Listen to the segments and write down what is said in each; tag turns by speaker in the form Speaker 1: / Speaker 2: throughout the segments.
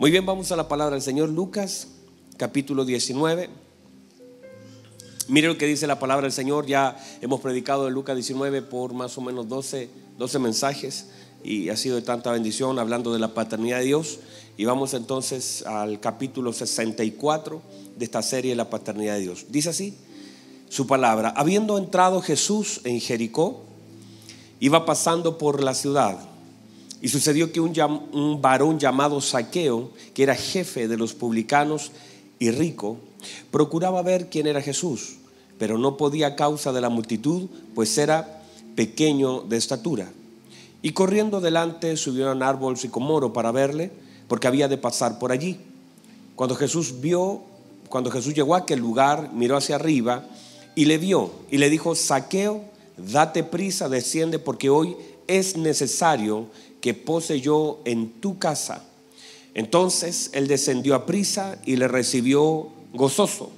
Speaker 1: Muy bien, vamos a la palabra del Señor Lucas, capítulo 19. Mire lo que dice la palabra del Señor. Ya hemos predicado en Lucas 19 por más o menos 12, 12 mensajes y ha sido de tanta bendición hablando de la paternidad de Dios. Y vamos entonces al capítulo 64 de esta serie, La paternidad de Dios. Dice así su palabra. Habiendo entrado Jesús en Jericó, iba pasando por la ciudad y sucedió que un, varón llamado Saqueo, que era jefe de los publicanos y rico, procuraba ver quién era Jesús, pero no podía a causa de la multitud, pues era pequeño de estatura. Y corriendo delante subió a un árbol sicomoro para verle, porque había de pasar por allí. Cuando Jesús vio, cuando Jesús llegó a aquel lugar, miró hacia arriba y le vio y le dijo, Saqueo, date prisa, desciende, porque hoy es necesario que pose yo en tu casa. Entonces él descendió a prisa y le recibió gozoso.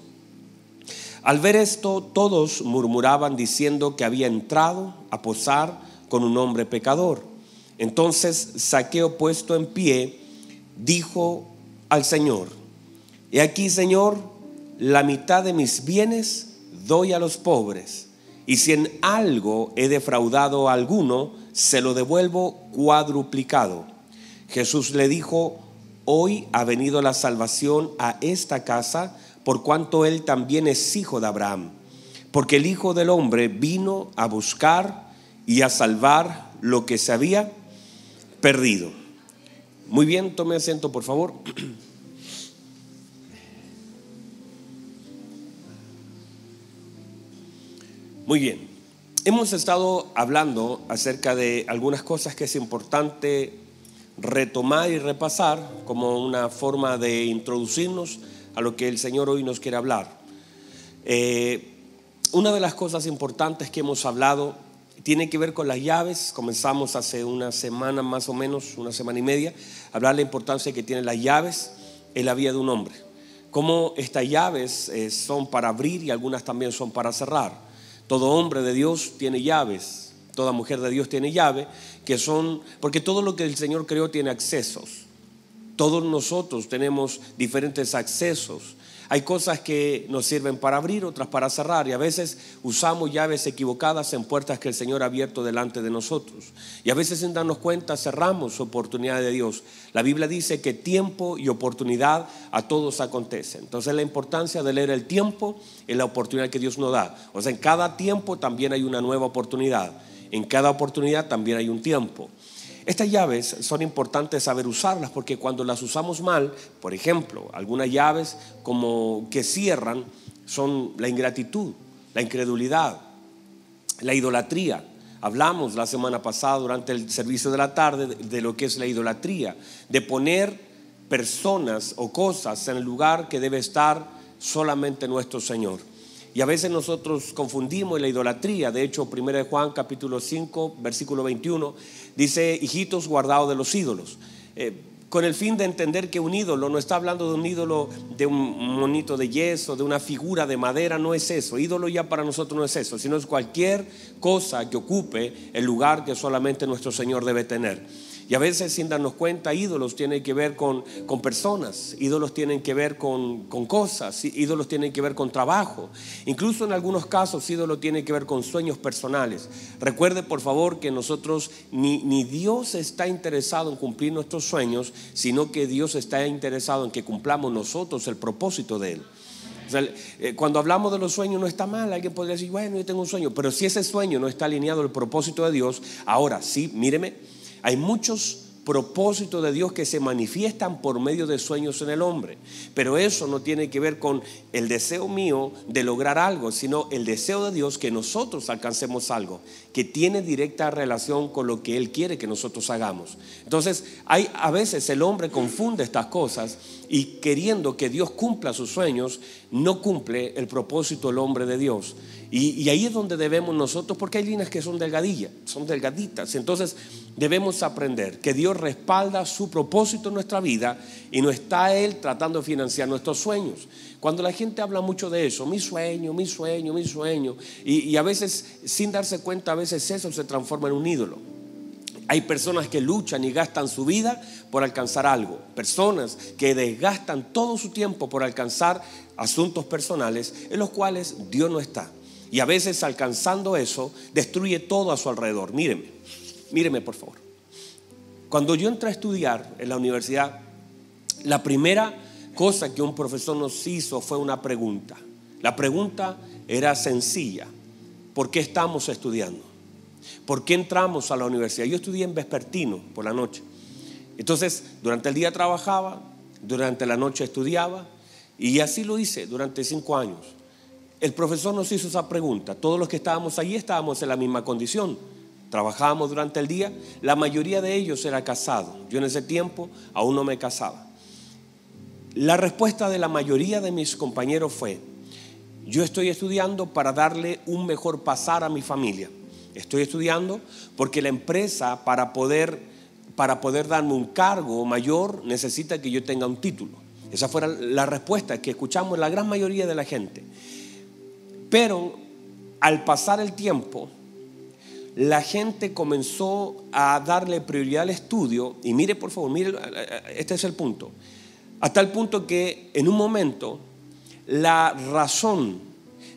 Speaker 1: Al ver esto, todos murmuraban diciendo que había entrado a posar con un hombre pecador. Entonces Saqueo puesto en pie, dijo al Señor, He aquí, Señor, la mitad de mis bienes doy a los pobres, y si en algo he defraudado a alguno, se lo devuelvo cuadruplicado. Jesús le dijo, hoy ha venido la salvación a esta casa, por cuanto él también es hijo de Abraham, porque el Hijo del Hombre vino a buscar y a salvar lo que se había perdido. Muy bien, tome asiento, por favor. Muy bien. Hemos estado hablando acerca de algunas cosas que es importante retomar y repasar como una forma de introducirnos a lo que el Señor hoy nos quiere hablar. Eh, una de las cosas importantes que hemos hablado tiene que ver con las llaves. Comenzamos hace una semana más o menos, una semana y media, a hablar de la importancia que tienen las llaves en la vida de un hombre. Cómo estas llaves eh, son para abrir y algunas también son para cerrar. Todo hombre de Dios tiene llaves, toda mujer de Dios tiene llave, que son, porque todo lo que el Señor creó tiene accesos. Todos nosotros tenemos diferentes accesos hay cosas que nos sirven para abrir, otras para cerrar. Y a veces usamos llaves equivocadas en puertas que el Señor ha abierto delante de nosotros. Y a veces sin darnos cuenta cerramos oportunidad de Dios. La Biblia dice que tiempo y oportunidad a todos acontecen. Entonces la importancia de leer el tiempo es la oportunidad que Dios nos da. O sea, en cada tiempo también hay una nueva oportunidad. En cada oportunidad también hay un tiempo. Estas llaves son importantes saber usarlas porque cuando las usamos mal, por ejemplo, algunas llaves como que cierran son la ingratitud, la incredulidad, la idolatría. Hablamos la semana pasada durante el servicio de la tarde de lo que es la idolatría, de poner personas o cosas en el lugar que debe estar solamente nuestro Señor. Y a veces nosotros confundimos la idolatría. De hecho, 1 Juan capítulo 5, versículo 21, dice, hijitos guardados de los ídolos. Eh, con el fin de entender que un ídolo no está hablando de un ídolo de un monito de yeso, de una figura de madera, no es eso. Ídolo ya para nosotros no es eso, sino es cualquier cosa que ocupe el lugar que solamente nuestro Señor debe tener. Y a veces sin darnos cuenta, ídolos tienen que ver con, con personas, ídolos tienen que ver con, con, cosas, ídolos tienen que ver con trabajo. Incluso en algunos casos, ídolos tienen que ver con sueños personales. Recuerde por favor que nosotros, ni, ni Dios está interesado en cumplir nuestros sueños, sino que Dios está interesado en que cumplamos nosotros el propósito de Él. Eh, cuando hablamos de los sueños no está mal, alguien podría decir, bueno, yo tengo un sueño, pero si ese sueño no está alineado al propósito de Dios, ahora sí, míreme, hay muchos propósitos de Dios que se manifiestan por medio de sueños en el hombre. Pero eso no tiene que ver con el deseo mío de lograr algo, sino el deseo de Dios que nosotros alcancemos algo, que tiene directa relación con lo que Él quiere que nosotros hagamos. Entonces, hay, a veces el hombre confunde estas cosas y queriendo que Dios cumpla sus sueños, no cumple el propósito del hombre de Dios. Y, ahí es donde debemos nosotros, porque hay líneas que son delgadillas, son delgaditas. Entonces debemos aprender que Dios respalda su propósito en nuestra vida y no está Él tratando de financiar nuestros sueños. Cuando la gente habla mucho de eso, mi sueño, mi sueño, mi sueño, y, y a veces sin darse cuenta, a veces eso se transforma en un ídolo. Hay personas que luchan y gastan su vida por alcanzar algo. Personas que desgastan todo su tiempo por alcanzar asuntos personales en los cuales Dios no está. Y a veces alcanzando eso, destruye todo a su alrededor. Míreme, míreme por favor. Cuando yo entré a estudiar en la universidad, la primera cosa que un profesor nos hizo fue una pregunta. La pregunta era sencilla. ¿Por qué estamos estudiando? ¿Por qué entramos a la universidad? Yo estudié en vespertino por la noche. Entonces, durante el día trabajaba, durante la noche estudiaba y así lo hice durante cinco años. El profesor nos hizo esa pregunta. Todos los que estábamos allí estábamos en la misma condición. Trabajábamos durante el día. La mayoría de ellos era casado. Yo en ese tiempo aún no me casaba. La respuesta de la mayoría de mis compañeros fue, yo estoy estudiando para darle un mejor pasar a mi familia. Estoy estudiando porque la empresa para poder, para poder darme un cargo mayor necesita que yo tenga un título. Esa fue la respuesta que escuchamos la gran mayoría de la gente. Pero al pasar el tiempo, la gente comenzó a darle prioridad al estudio. Y mire, por favor, mire, este es el punto. Hasta el punto que en un momento la razón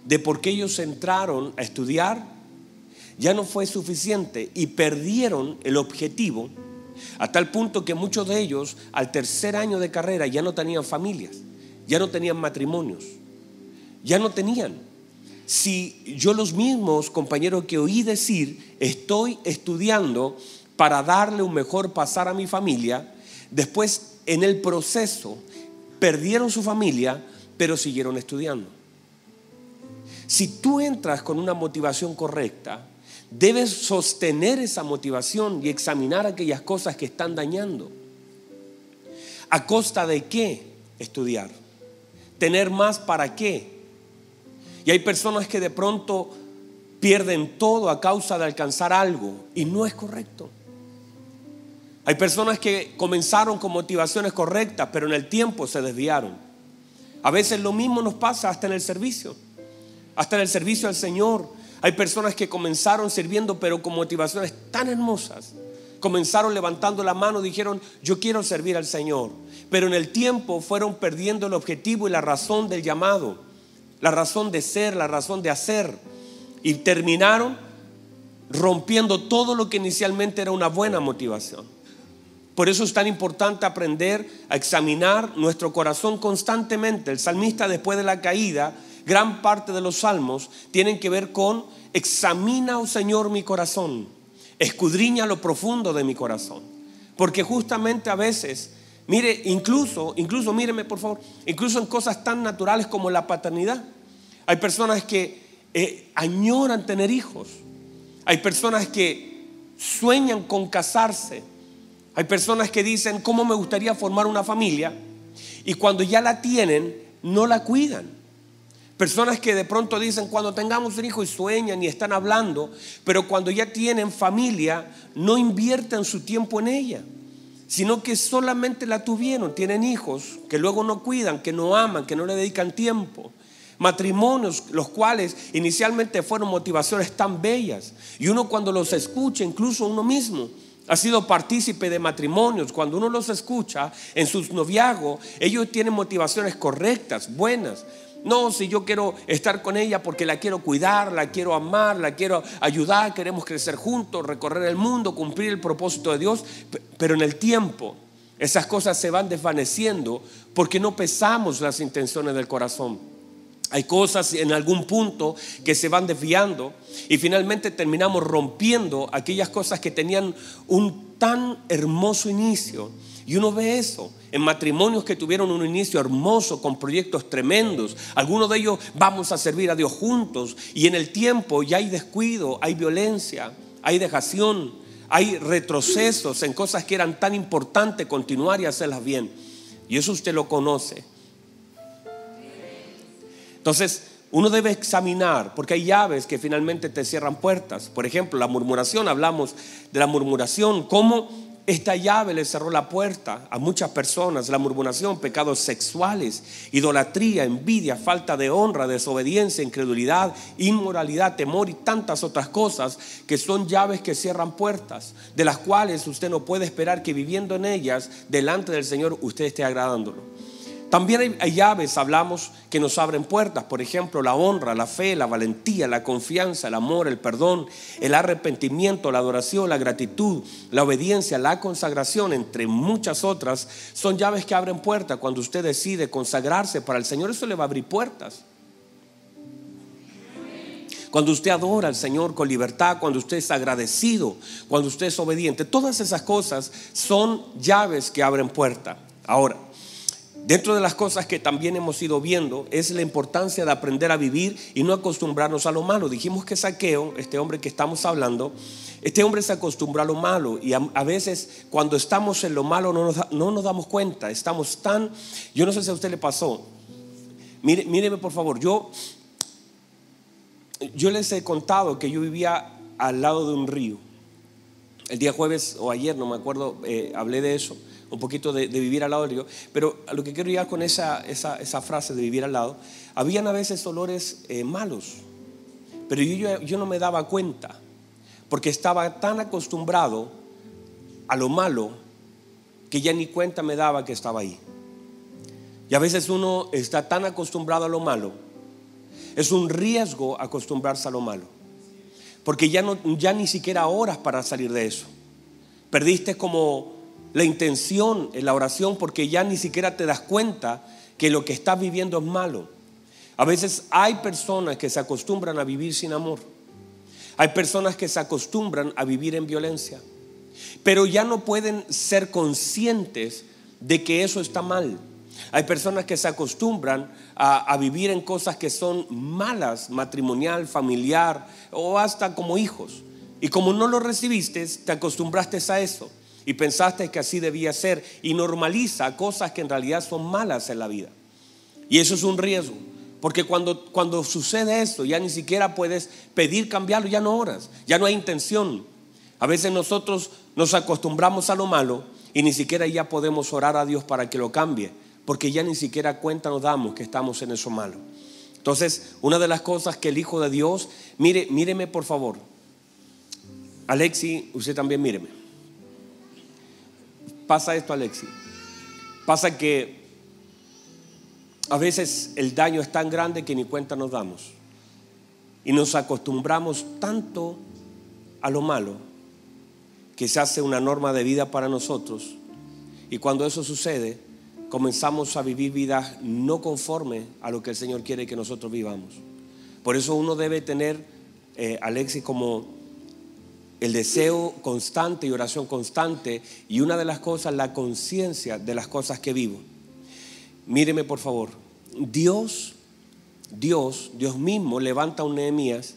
Speaker 1: de por qué ellos entraron a estudiar ya no fue suficiente y perdieron el objetivo a tal punto que muchos de ellos al tercer año de carrera ya no tenían familias, ya no tenían matrimonios, ya no tenían si yo los mismos compañeros que oí decir, estoy estudiando para darle un mejor pasar a mi familia, después en el proceso perdieron su familia, pero siguieron estudiando. Si tú entras con una motivación correcta, debes sostener esa motivación y examinar aquellas cosas que están dañando. ¿A costa de qué estudiar? ¿Tener más para qué? Y hay personas que de pronto pierden todo a causa de alcanzar algo y no es correcto. Hay personas que comenzaron con motivaciones correctas, pero en el tiempo se desviaron. A veces lo mismo nos pasa hasta en el servicio, hasta en el servicio al Señor. Hay personas que comenzaron sirviendo, pero con motivaciones tan hermosas. Comenzaron levantando la mano, dijeron, yo quiero servir al Señor. Pero en el tiempo fueron perdiendo el objetivo y la razón del llamado la razón de ser, la razón de hacer. Y terminaron rompiendo todo lo que inicialmente era una buena motivación. Por eso es tan importante aprender a examinar nuestro corazón constantemente. El salmista después de la caída, gran parte de los salmos tienen que ver con examina, oh Señor, mi corazón, escudriña lo profundo de mi corazón. Porque justamente a veces Mire, incluso, incluso, míreme por favor, incluso en cosas tan naturales como la paternidad. Hay personas que eh, añoran tener hijos. Hay personas que sueñan con casarse. Hay personas que dicen, ¿cómo me gustaría formar una familia? Y cuando ya la tienen, no la cuidan. Personas que de pronto dicen, cuando tengamos un hijo y sueñan y están hablando, pero cuando ya tienen familia, no invierten su tiempo en ella sino que solamente la tuvieron, tienen hijos que luego no cuidan, que no aman, que no le dedican tiempo. Matrimonios, los cuales inicialmente fueron motivaciones tan bellas. Y uno cuando los escucha, incluso uno mismo, ha sido partícipe de matrimonios. Cuando uno los escucha en sus noviazgos, ellos tienen motivaciones correctas, buenas. No, si yo quiero estar con ella porque la quiero cuidar, la quiero amar, la quiero ayudar, queremos crecer juntos, recorrer el mundo, cumplir el propósito de Dios, pero en el tiempo esas cosas se van desvaneciendo porque no pesamos las intenciones del corazón. Hay cosas en algún punto que se van desviando y finalmente terminamos rompiendo aquellas cosas que tenían un tan hermoso inicio y uno ve eso en matrimonios que tuvieron un inicio hermoso, con proyectos tremendos. Algunos de ellos vamos a servir a Dios juntos. Y en el tiempo ya hay descuido, hay violencia, hay dejación, hay retrocesos en cosas que eran tan importantes continuar y hacerlas bien. Y eso usted lo conoce. Entonces, uno debe examinar, porque hay llaves que finalmente te cierran puertas. Por ejemplo, la murmuración, hablamos de la murmuración, cómo esta llave le cerró la puerta a muchas personas, la murmuración, pecados sexuales, idolatría, envidia, falta de honra, desobediencia, incredulidad, inmoralidad, temor y tantas otras cosas que son llaves que cierran puertas, de las cuales usted no puede esperar que viviendo en ellas delante del Señor usted esté agradándolo. También hay, llaves, hablamos, que nos abren puertas. Por ejemplo, la honra, la fe, la valentía, la confianza, el amor, el perdón, el arrepentimiento, la adoración, la gratitud, la obediencia, la consagración, entre muchas otras, son llaves que abren puertas. Cuando usted decide consagrarse para el Señor, eso le va a abrir puertas. Cuando usted adora al Señor con libertad, cuando usted es agradecido, cuando usted es obediente, todas esas cosas son llaves que abren puertas. Ahora, Dentro de las cosas que también hemos ido viendo es la importancia de aprender a vivir y no acostumbrarnos a lo malo. Dijimos que Saqueo, este hombre que estamos hablando, este hombre se acostumbró a lo malo y a, veces cuando estamos en lo malo no nos, no nos, damos cuenta. Estamos tan, yo no sé si a usted le pasó. Míreme por favor, yo, yo les he contado que yo vivía al lado de un río. El día jueves o ayer, no me acuerdo, eh, hablé de eso un poquito de, vivir al lado del río, pero a lo que quiero llegar con esa, esa, frase de vivir al lado, habían a veces olores eh, malos, pero yo, yo no me daba cuenta, porque estaba tan acostumbrado a lo malo que ya ni cuenta me daba que estaba ahí. Y a veces uno está tan acostumbrado a lo malo, es un riesgo acostumbrarse a lo malo, porque ya, no, ya ni siquiera horas para salir de eso. Perdiste como la intención en la oración porque ya ni siquiera te das cuenta que lo que estás viviendo es malo. A veces hay personas que se acostumbran a vivir sin amor. Hay personas que se acostumbran a vivir en violencia. Pero ya no pueden ser conscientes de que eso está mal. Hay personas que se acostumbran a, a, vivir en cosas que son malas, matrimonial, familiar o hasta como hijos. Y como no lo recibiste, te acostumbraste a eso y pensaste que así debía ser y normaliza cosas que en realidad son malas en la vida. Y eso es un riesgo, porque cuando, cuando sucede esto ya ni siquiera puedes pedir cambiarlo, ya no oras, ya no hay intención. A veces nosotros nos acostumbramos a lo malo y ni siquiera ya podemos orar a Dios para que lo cambie, porque ya ni siquiera cuenta nos damos que estamos en eso malo. Entonces, una de las cosas que el Hijo de Dios, mire, míreme por favor. Alexi, usted también míreme pasa esto, Alexi. Pasa que a veces el daño es tan grande que ni cuenta nos damos. Y nos acostumbramos tanto a lo malo que se hace una norma de vida para nosotros. Y cuando eso sucede, comenzamos a vivir vidas no conforme a lo que el Señor quiere que nosotros vivamos. Por eso uno debe tener, eh, Alexis, como el deseo constante y oración constante y una de las cosas, la conciencia de las cosas que vivo. Míreme por favor, Dios, Dios, Dios mismo levanta a un Nehemías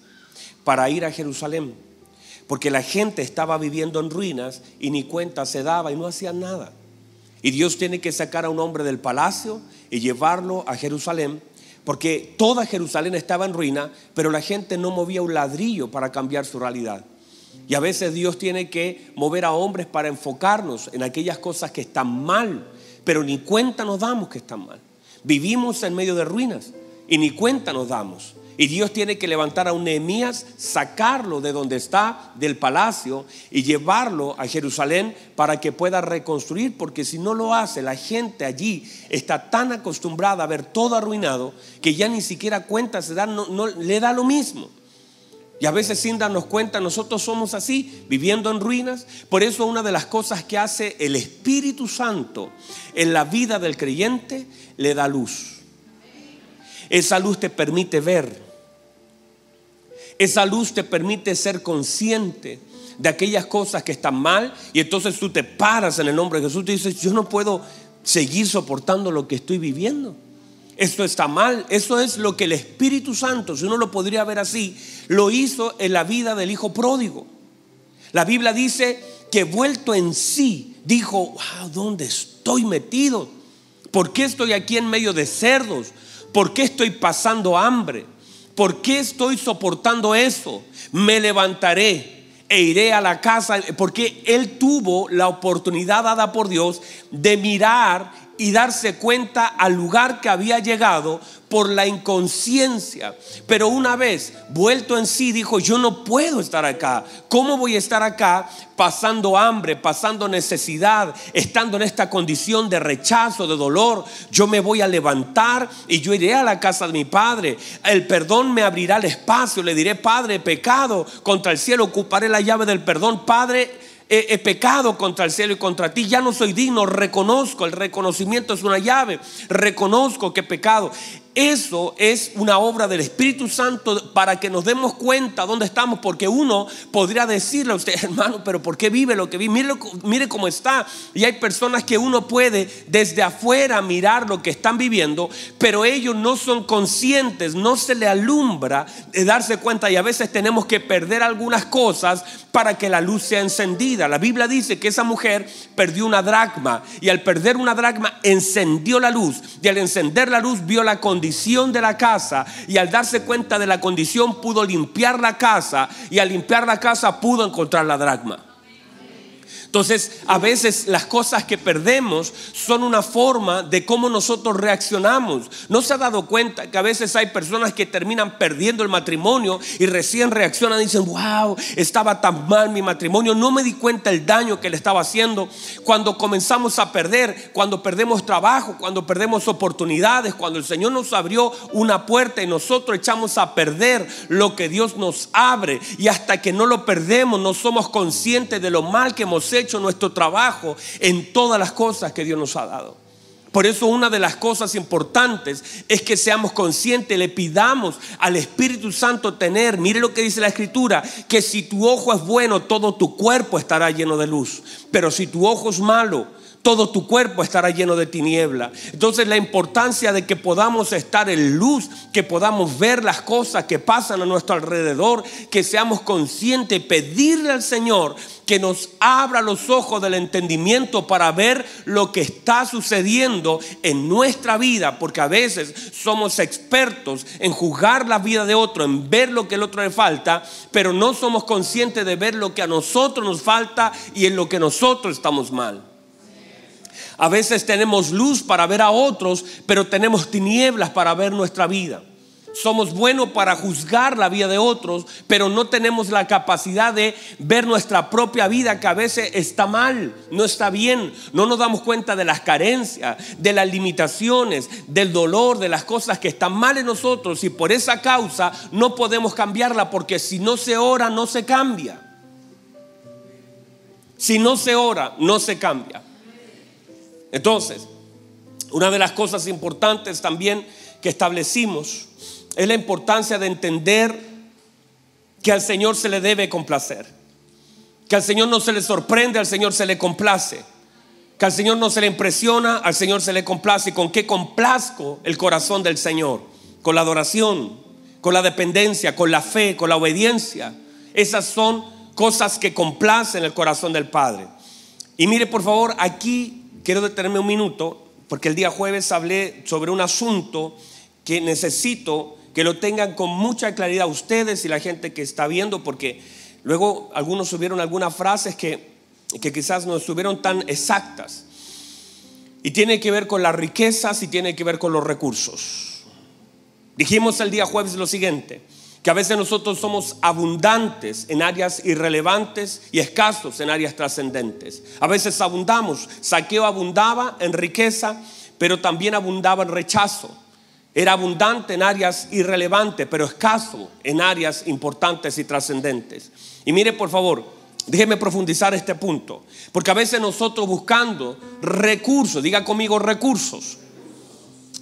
Speaker 1: para ir a Jerusalén, porque la gente estaba viviendo en ruinas y ni cuenta se daba y no hacían nada. Y Dios tiene que sacar a un hombre del palacio y llevarlo a Jerusalén, porque toda Jerusalén estaba en ruina, pero la gente no movía un ladrillo para cambiar su realidad. Y a veces Dios tiene que mover a hombres para enfocarnos en aquellas cosas que están mal, pero ni cuenta nos damos que están mal. Vivimos en medio de ruinas y ni cuenta nos damos. Y Dios tiene que levantar a un Nehemías, sacarlo de donde está, del palacio, y llevarlo a Jerusalén para que pueda reconstruir, porque si no lo hace, la gente allí está tan acostumbrada a ver todo arruinado que ya ni siquiera cuenta se da, no le da lo mismo. Y a veces sin darnos cuenta, nosotros somos así, viviendo en ruinas. Por eso una de las cosas que hace el Espíritu Santo en la vida del creyente, le da luz. Esa luz te permite ver. Esa luz te permite ser consciente de aquellas cosas que están mal. Y entonces tú te paras en el nombre de Jesús y dices, yo no puedo seguir soportando lo que estoy viviendo. Esto está mal. Eso es lo que el Espíritu Santo, si uno lo podría ver así, lo hizo en la vida del Hijo pródigo. La Biblia dice que vuelto en sí, dijo, wow, ¿dónde estoy metido? ¿Por qué estoy aquí en medio de cerdos? ¿Por qué estoy pasando hambre? ¿Por qué estoy soportando eso? Me levantaré e iré a la casa, porque él tuvo la oportunidad dada por Dios de mirar y darse cuenta al lugar que había llegado por la inconsciencia. Pero una vez vuelto en sí, dijo, yo no puedo estar acá. ¿Cómo voy a estar acá pasando hambre, pasando necesidad, estando en esta condición de rechazo, de dolor? Yo me voy a levantar y yo iré a la casa de mi padre. El perdón me abrirá el espacio. Le diré, Padre, pecado contra el cielo, ocuparé la llave del perdón. Padre, he, pecado contra el cielo y contra ti, ya no soy digno, reconozco, el reconocimiento es una llave, reconozco que he pecado. Eso es una obra del Espíritu Santo para que nos demos cuenta dónde estamos, porque uno podría decirle a usted, hermano, pero ¿por qué vive lo que vive? Mire, mire cómo está. Y hay personas que uno puede desde afuera mirar lo que están viviendo, pero ellos no son conscientes, no se le alumbra de darse cuenta y a veces tenemos que perder algunas cosas para que la luz sea encendida. La Biblia dice que esa mujer perdió una dracma y al perder una dracma encendió la luz y al encender la luz vio la condición de la casa y al darse cuenta de la condición pudo limpiar la casa y al limpiar la casa pudo encontrar la dracma. Entonces, a veces las cosas que perdemos son una forma de cómo nosotros reaccionamos. ¿No se ha dado cuenta que a veces hay personas que terminan perdiendo el matrimonio y recién reaccionan y dicen, wow, estaba tan mal mi matrimonio, no me di cuenta el daño que le estaba haciendo? Cuando comenzamos a perder, cuando perdemos trabajo, cuando perdemos oportunidades, cuando el Señor nos abrió una puerta y nosotros echamos a perder lo que Dios nos abre y hasta que no lo perdemos no somos conscientes de lo mal que hemos hecho hecho nuestro trabajo en todas las cosas que Dios nos ha dado. Por eso una de las cosas importantes es que seamos conscientes, le pidamos al Espíritu Santo tener, mire lo que dice la Escritura, que si tu ojo es bueno, todo tu cuerpo estará lleno de luz. Pero si tu ojo es malo, todo tu cuerpo estará lleno de tiniebla. Entonces la importancia de que podamos estar en luz, que podamos ver las cosas que pasan a nuestro alrededor, que seamos conscientes, pedirle al Señor que nos abra los ojos del entendimiento para ver lo que está sucediendo en nuestra vida, porque a veces somos expertos en juzgar la vida de otro, en ver lo que el otro le falta, pero no somos conscientes de ver lo que a nosotros nos falta y en lo que nosotros estamos mal. A veces tenemos luz para ver a otros, pero tenemos tinieblas para ver nuestra vida. Somos buenos para juzgar la vida de otros, pero no tenemos la capacidad de ver nuestra propia vida que a veces está mal, no está bien. No nos damos cuenta de las carencias, de las limitaciones, del dolor, de las cosas que están mal en nosotros y por esa causa no podemos cambiarla porque si no se ora no se cambia. Si no se ora no se cambia. Entonces, una de las cosas importantes también que establecimos es la importancia de entender que al Señor se le debe complacer, que al Señor no se le sorprende, al Señor se le complace, que al Señor no se le impresiona, al Señor se le complace. ¿Y con qué complazco el corazón del Señor? Con la adoración, con la dependencia, con la fe, con la obediencia. Esas son cosas que complacen el corazón del Padre. Y mire, por favor, aquí quiero detenerme un minuto porque el día jueves hablé sobre un asunto que necesito que lo tengan con mucha claridad ustedes y la gente que está viendo, porque luego algunos subieron algunas frases que, que quizás no estuvieron tan exactas. Y tiene que ver con las riquezas y tiene que ver con los recursos. Dijimos el día jueves lo siguiente, que a veces nosotros somos abundantes en áreas irrelevantes y escasos en áreas trascendentes. A veces abundamos, Saqueo abundaba en riqueza, pero también abundaba en rechazo. Era abundante en áreas irrelevantes, pero escaso en áreas importantes y trascendentes. Y mire, por favor, déjeme profundizar este punto, porque a veces nosotros buscando recursos, diga conmigo recursos,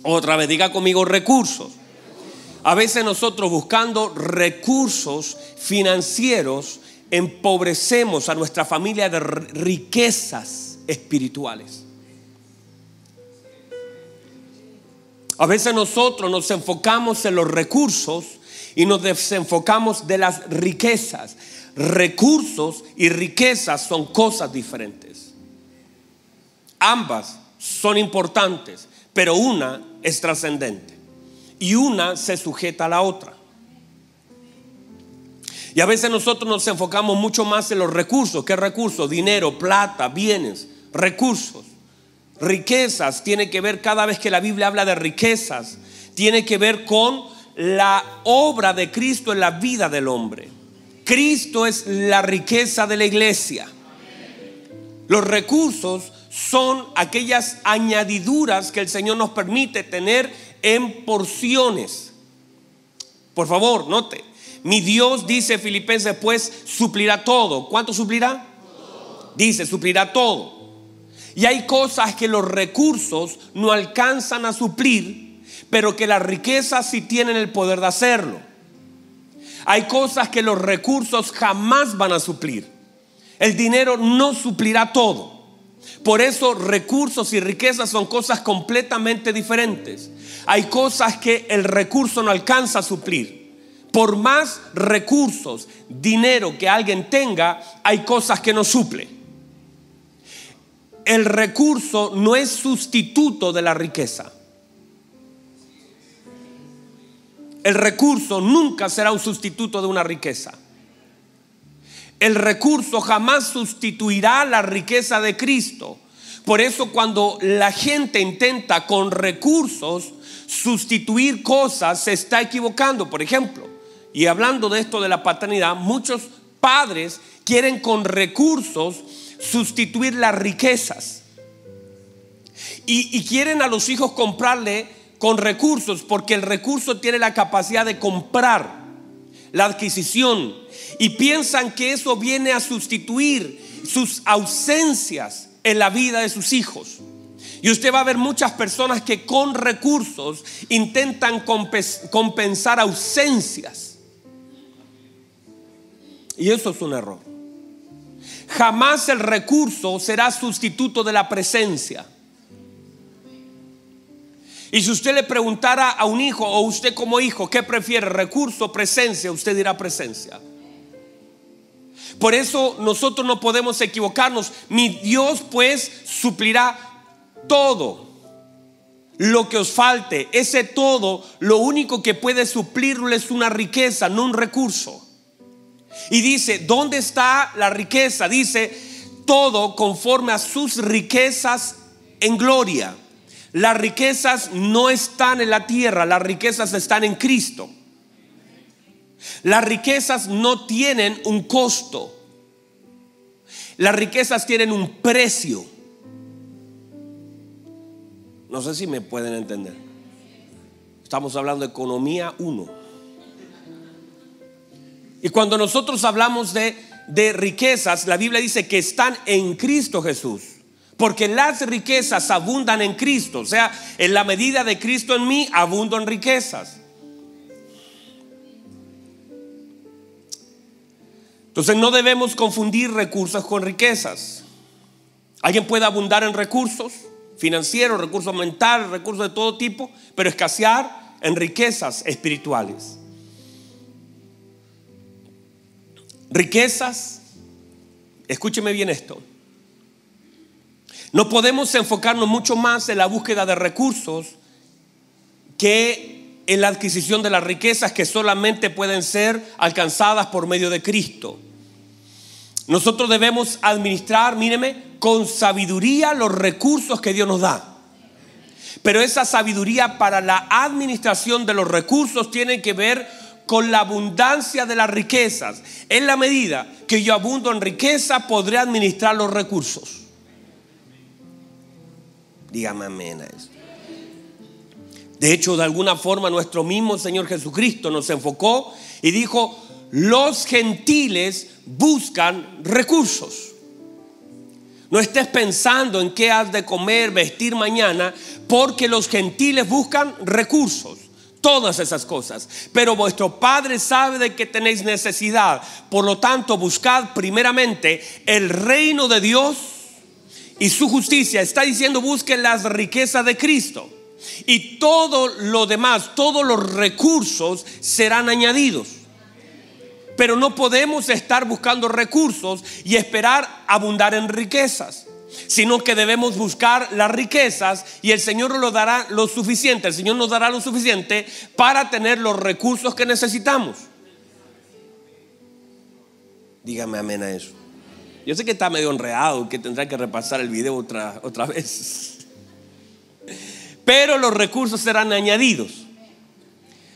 Speaker 1: otra vez, diga conmigo recursos a veces nosotros buscando recursos financieros empobrecemos a nuestra familia de riquezas espirituales. A veces nosotros nos enfocamos en los recursos y nos desenfocamos de las riquezas. Recursos y riquezas son cosas diferentes. Ambas son importantes, pero una es trascendente y una se sujeta a la otra. Y a veces nosotros nos enfocamos mucho más en los recursos. ¿Qué recursos? Dinero, plata, bienes, recursos. Riquezas tiene que ver cada vez que la Biblia habla de riquezas, tiene que ver con la obra de Cristo en la vida del hombre. Cristo es la riqueza de la iglesia. Los recursos son aquellas añadiduras que el Señor nos permite tener en porciones. Por favor, note, mi Dios dice Filipenses, pues suplirá todo. ¿Cuánto suplirá? Dice, suplirá todo. Y hay cosas que los recursos no alcanzan a suplir, pero que las riquezas sí tienen el poder de hacerlo. Hay cosas que los recursos jamás van a suplir. El dinero no suplirá todo. Por eso recursos y riquezas son cosas completamente diferentes. Hay cosas que el recurso no alcanza a suplir. Por más recursos, dinero que alguien tenga, hay cosas que no suple. El recurso no es sustituto de la riqueza. El recurso nunca será un sustituto de una riqueza. El recurso jamás sustituirá la riqueza de Cristo. Por eso cuando la gente intenta con recursos sustituir cosas, se está equivocando. Por ejemplo, y hablando de esto de la paternidad, muchos padres quieren con recursos sustituir las riquezas. Y, y, quieren a los hijos comprarle con recursos, porque el recurso tiene la capacidad de comprar la adquisición y piensan que eso viene a sustituir sus ausencias en la vida de sus hijos. Y usted va a ver muchas personas que con recursos intentan compensar ausencias. Y eso es un error. Jamás el recurso será sustituto de la presencia. Y si usted le preguntara a un hijo o usted como hijo, ¿qué prefiere, recurso o presencia? Usted dirá presencia. Por eso nosotros no podemos equivocarnos. Mi Dios pues suplirá todo lo que os falte. Ese todo, lo único que puede suplirlo es una riqueza, no un recurso. Y dice, ¿dónde está la riqueza? Dice, todo conforme a sus riquezas en gloria. Las riquezas no están en la tierra, las riquezas están en Cristo. Las riquezas no tienen un costo. Las riquezas tienen un precio. No sé si me pueden entender. Estamos hablando de economía 1. Y cuando nosotros hablamos de, de riquezas, la Biblia dice que están en Cristo Jesús. Porque las riquezas abundan en Cristo. O sea, en la medida de Cristo en mí, abundo en riquezas. Entonces no debemos confundir recursos con riquezas. Alguien puede abundar en recursos financieros, recursos mentales, recursos de todo tipo, pero escasear en riquezas espirituales. Riquezas, escúcheme bien esto. No podemos enfocarnos mucho más en la búsqueda de recursos que en la adquisición de las riquezas que solamente pueden ser alcanzadas por medio de Cristo. Nosotros debemos administrar, míreme, con sabiduría los recursos que Dios nos da. Pero esa sabiduría para la administración de los recursos tiene que ver con la abundancia de las riquezas. En la medida que yo abundo en riqueza, podré administrar los recursos. Dígame amén a eso. De hecho, de alguna forma, nuestro mismo Señor Jesucristo nos enfocó y dijo, los gentiles buscan recursos. No estés pensando en qué has de comer, vestir mañana, porque los gentiles buscan recursos. Todas esas cosas. Pero vuestro Padre sabe de que tenéis necesidad. Por lo tanto, buscad primeramente el reino de Dios y su justicia. Está diciendo, busquen las riquezas de Cristo. Y todo lo demás, todos los recursos serán añadidos. Pero no podemos estar buscando recursos y esperar abundar en riquezas, sino que debemos buscar las riquezas y el Señor nos dará lo suficiente, el Señor nos dará lo suficiente para tener los recursos que necesitamos. Dígame amén a eso. Yo sé que está medio enredado, que tendrá que repasar el video otra, otra vez. Pero los recursos serán añadidos.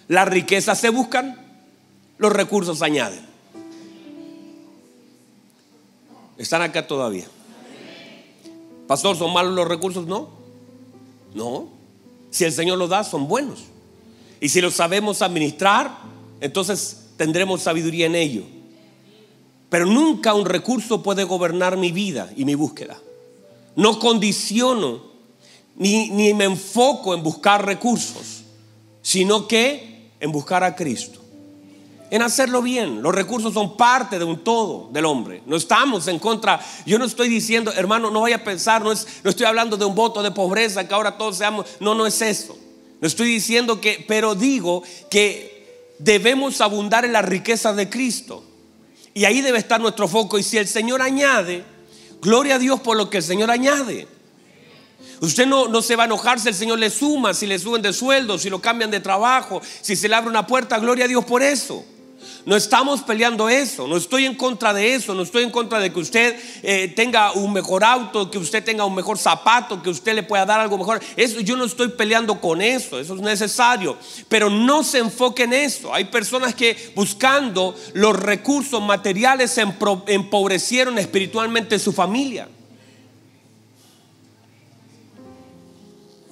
Speaker 1: Las riquezas se buscan, los recursos añaden. ¿Están acá todavía? Pastor, ¿son malos los recursos? No. No. Si el Señor los da, son buenos. Y si los sabemos administrar, entonces tendremos sabiduría en ello. Pero nunca un recurso puede gobernar mi vida y mi búsqueda. No condiciono ni, ni me enfoco en buscar recursos, sino que en buscar a Cristo en hacerlo bien. Los recursos son parte de un todo del hombre. No estamos en contra. Yo no estoy diciendo, hermano, no vaya a pensar, no, es, no estoy hablando de un voto de pobreza, que ahora todos seamos. No, no es eso. No estoy diciendo que, pero digo que debemos abundar en la riqueza de Cristo. Y ahí debe estar nuestro foco. Y si el Señor añade, gloria a Dios por lo que el Señor añade. Usted no, no, se va a enojar si el Señor le suma, si le suben de sueldo, si lo cambian de trabajo, si se le abre una puerta, gloria a Dios por eso. No estamos peleando eso, no estoy en contra de eso, no estoy en contra de que usted eh, tenga un mejor auto, que usted tenga un mejor zapato, que usted le pueda dar algo mejor. Eso yo no estoy peleando con eso, eso es necesario, pero no se enfoque en eso. Hay personas que buscando los recursos materiales empobrecieron espiritualmente su familia.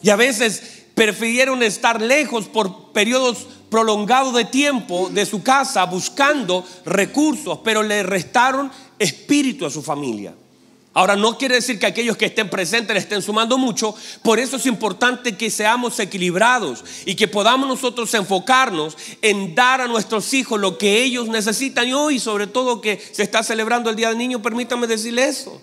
Speaker 1: Y a veces prefirieron estar lejos por periodos prolongado de tiempo de su casa buscando recursos, pero le restaron espíritu a su familia. Ahora no quiere decir que aquellos que estén presentes le estén sumando mucho, por eso es importante que seamos equilibrados y que podamos nosotros enfocarnos en dar a nuestros hijos lo que ellos necesitan y hoy sobre todo que se está celebrando el Día del Niño, permítame decirle eso.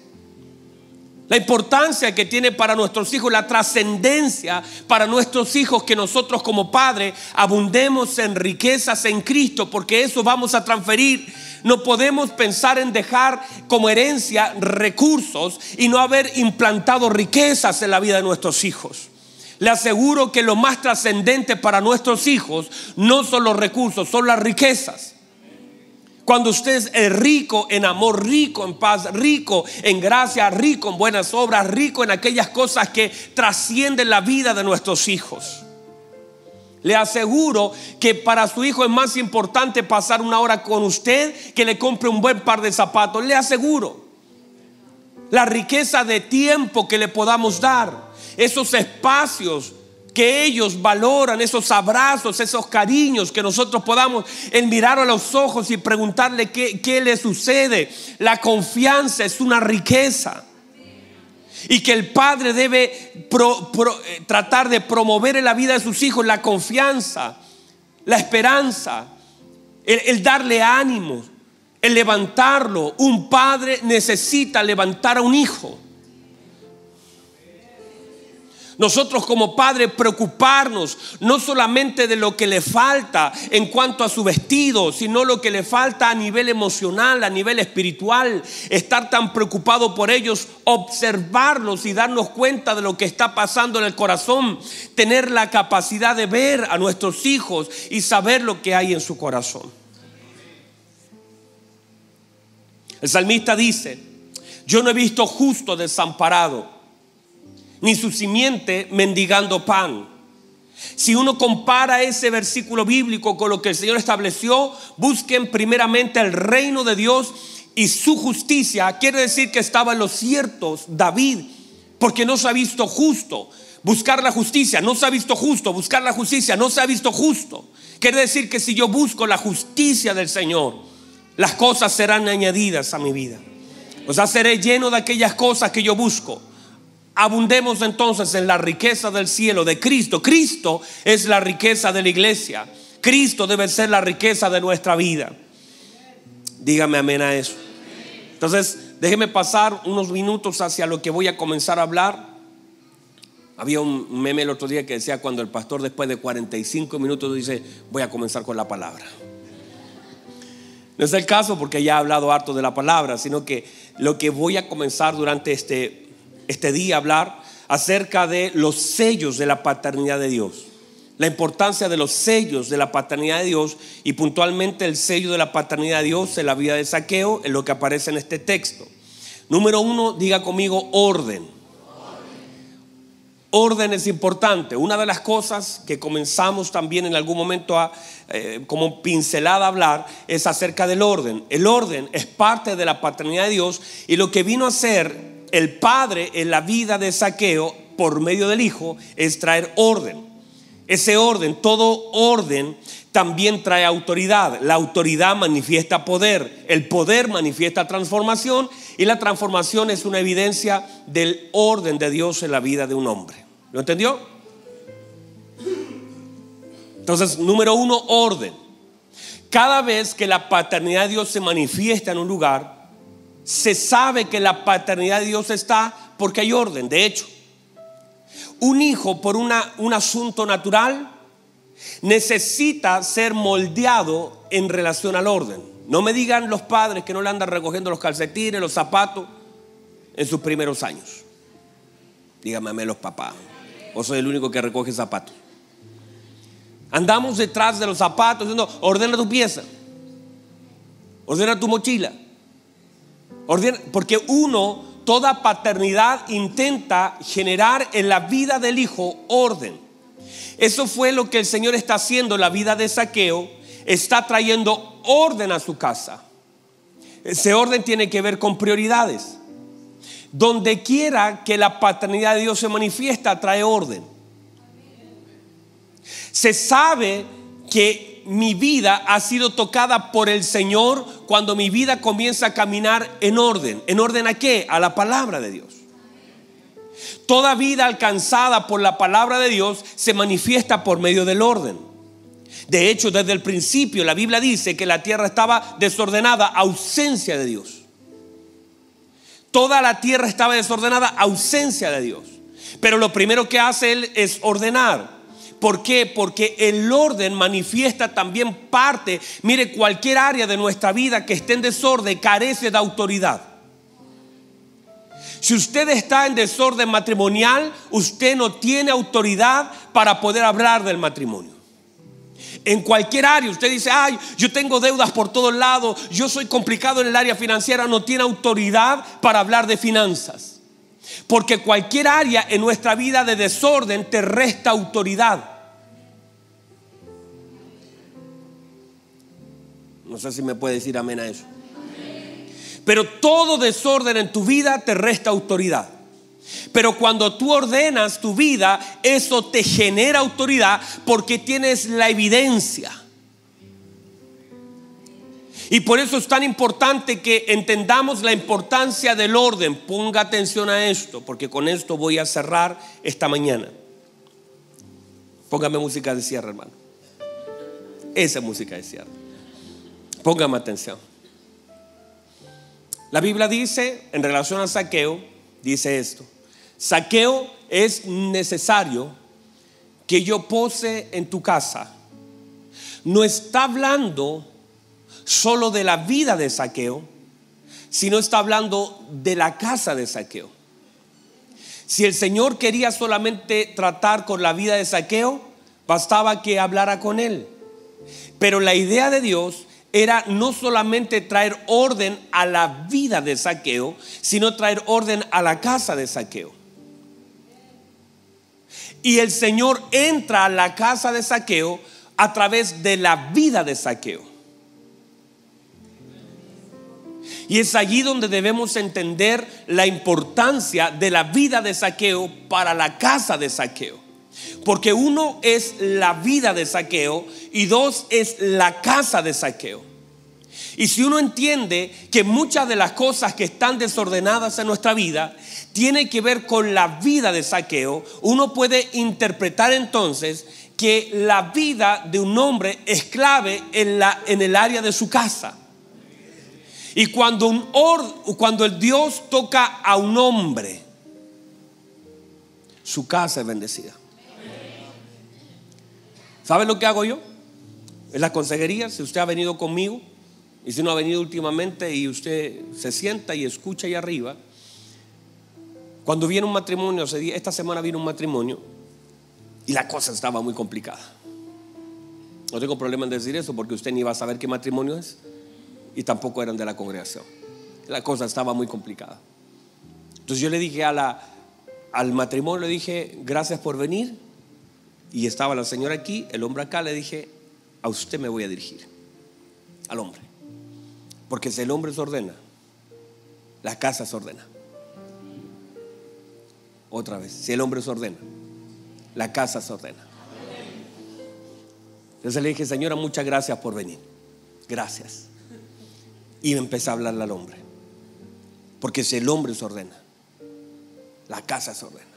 Speaker 1: La importancia que tiene para nuestros hijos, la trascendencia para nuestros hijos que nosotros como padres abundemos en riquezas en Cristo, porque eso vamos a transferir. No podemos pensar en dejar como herencia recursos y no haber implantado riquezas en la vida de nuestros hijos. Le aseguro que lo más trascendente para nuestros hijos no son los recursos, son las riquezas. Cuando usted es rico en amor, rico en paz, rico en gracia, rico en buenas obras, rico en aquellas cosas que trascienden la vida de nuestros hijos. Le aseguro que para su hijo es más importante pasar una hora con usted que le compre un buen par de zapatos. Le aseguro. La riqueza de tiempo que le podamos dar. Esos espacios que ellos valoran esos abrazos, esos cariños, que nosotros podamos en mirar a los ojos y preguntarle qué, qué le sucede. La confianza es una riqueza. Y que el padre debe eh, tratar de promover en la vida de sus hijos la confianza, la esperanza, el darle ánimo, el levantarlo. Un padre necesita levantar a un hijo. Nosotros como padres preocuparnos no solamente de lo que le falta en cuanto a su vestido, sino lo que le falta a nivel emocional, a nivel espiritual. Estar tan preocupado por ellos, observarlos y darnos cuenta de lo que está pasando en el corazón. Tener la capacidad de ver a nuestros hijos y saber lo que hay en su corazón. El salmista dice, yo no he visto justo desamparado ni su simiente mendigando pan. Si uno compara ese versículo bíblico con lo que el Señor estableció, busquen primeramente el reino de Dios y su justicia. Quiere decir que estaba en los ciertos David, porque no se ha visto justo. Buscar la justicia, no se ha visto justo. Buscar la justicia, no se ha visto justo. Quiere decir que si yo busco la justicia del Señor, las cosas serán añadidas a mi vida. O sea, seré lleno de aquellas cosas que yo busco. Abundemos entonces en la riqueza del cielo de Cristo. Cristo es la riqueza de la iglesia. Cristo debe ser la riqueza de nuestra vida. Dígame amén a eso. Entonces, déjeme pasar unos minutos hacia lo que voy a comenzar a hablar. Había un meme el otro día que decía cuando el pastor después de 45 minutos dice, voy a comenzar con la palabra. No es el caso porque ya he hablado harto de la palabra, sino que lo que voy a comenzar durante este este día hablar acerca de los sellos de la paternidad de Dios. la importancia de los sellos de la paternidad de Dios y puntualmente el sello de la paternidad de Dios en la vida de saqueo, en lo que aparece en este texto. Número uno, diga conmigo orden. Orden es importante. Una de las cosas que comenzamos también en algún momento a, eh, como pincelada a hablar es acerca del orden. El orden es parte de la paternidad de Dios y lo que vino a hacer el Padre en la vida de Saqueo por medio del Hijo es traer orden. Ese orden, todo orden también trae autoridad. La autoridad manifiesta poder, el poder manifiesta transformación y la transformación es una evidencia del orden de Dios en la vida de un hombre. ¿Lo entendió? Entonces, número uno, orden. Cada vez que la paternidad de Dios se manifiesta en un lugar, se sabe que la paternidad de Dios está porque hay orden. De hecho, un hijo por una, un asunto natural necesita ser moldeado en relación al orden. No me digan los padres que no le andan recogiendo los calcetines, los zapatos en sus primeros años. Dígame los papás. ¿O soy el único que recoge zapatos? Andamos detrás de los zapatos diciendo, ordena tu pieza, ordena tu mochila, porque uno, toda paternidad intenta generar en la vida del hijo orden. Eso fue lo que el Señor está haciendo en la vida de Saqueo, está trayendo orden a su casa. Ese orden tiene que ver con prioridades. Donde quiera que la paternidad de Dios se manifiesta, trae orden. Se sabe que mi vida ha sido tocada por el Señor cuando mi vida comienza a caminar en orden. ¿En orden a qué? A la palabra de Dios. Toda vida alcanzada por la palabra de Dios se manifiesta por medio del orden. De hecho, desde el principio la Biblia dice que la tierra estaba desordenada, ausencia de Dios. Toda la tierra estaba desordenada, ausencia de Dios. Pero lo primero que hace Él es ordenar. ¿Por qué? Porque el orden manifiesta también parte, mire, cualquier área de nuestra vida que esté en desorden carece de autoridad. Si usted está en desorden matrimonial, usted no tiene autoridad para poder hablar del matrimonio en cualquier área. Usted dice, ay, yo tengo deudas por todos lados, yo soy complicado en el área financiera, no tiene autoridad para hablar de finanzas. Porque cualquier área en nuestra vida de desorden te resta autoridad. No sé si me puede decir amén a eso. Pero todo desorden en tu vida te resta autoridad. Pero cuando tú ordenas tu vida, eso te genera autoridad porque tienes la evidencia. Y por eso es tan importante que entendamos la importancia del orden. Ponga atención a esto, porque con esto voy a cerrar esta mañana. Póngame música de cierre, hermano. Esa música de cierre. Póngame atención. La Biblia dice, en relación al saqueo, dice esto. Saqueo es necesario que yo pose en tu casa. No está hablando solo de la vida de saqueo, sino está hablando de la casa de saqueo. Si el Señor quería solamente tratar con la vida de saqueo, bastaba que hablara con él. Pero la idea de Dios era no solamente traer orden a la vida de saqueo, sino traer orden a la casa de saqueo. Y el Señor entra a la casa de saqueo a través de la vida de saqueo. Y es allí donde debemos entender la importancia de la vida de saqueo para la casa de saqueo. Porque uno es la vida de saqueo y dos es la casa de saqueo. Y si uno entiende que muchas de las cosas que están desordenadas en nuestra vida tiene que ver con la vida de saqueo, uno puede interpretar entonces que la vida de un hombre es clave en, la, en el área de su casa. Y cuando, un cuando el Dios toca a un hombre, su casa es bendecida. ¿Sabe lo que hago yo? En la consejería, si usted ha venido conmigo y si no ha venido últimamente y usted se sienta y escucha ahí arriba, cuando viene un matrimonio, esta semana viene un matrimonio, Y la cosa estaba muy complicada. No tengo problema en decir eso porque usted ni va a saber qué matrimonio es y tampoco eran de la congregación. La cosa estaba muy complicada. Entonces yo le dije al matrimonio, le dije, gracias por venir. Y estaba la señora aquí, el hombre acá, le dije, a usted me voy a dirigir, al hombre. Porque si el hombre se ordena, la casa se ordena. Otra vez, si el hombre se ordena, la casa se ordena. Entonces le dije, señora, muchas gracias por venir. Gracias. Y empecé a hablarle al hombre. Porque si el hombre se ordena, la casa se ordena.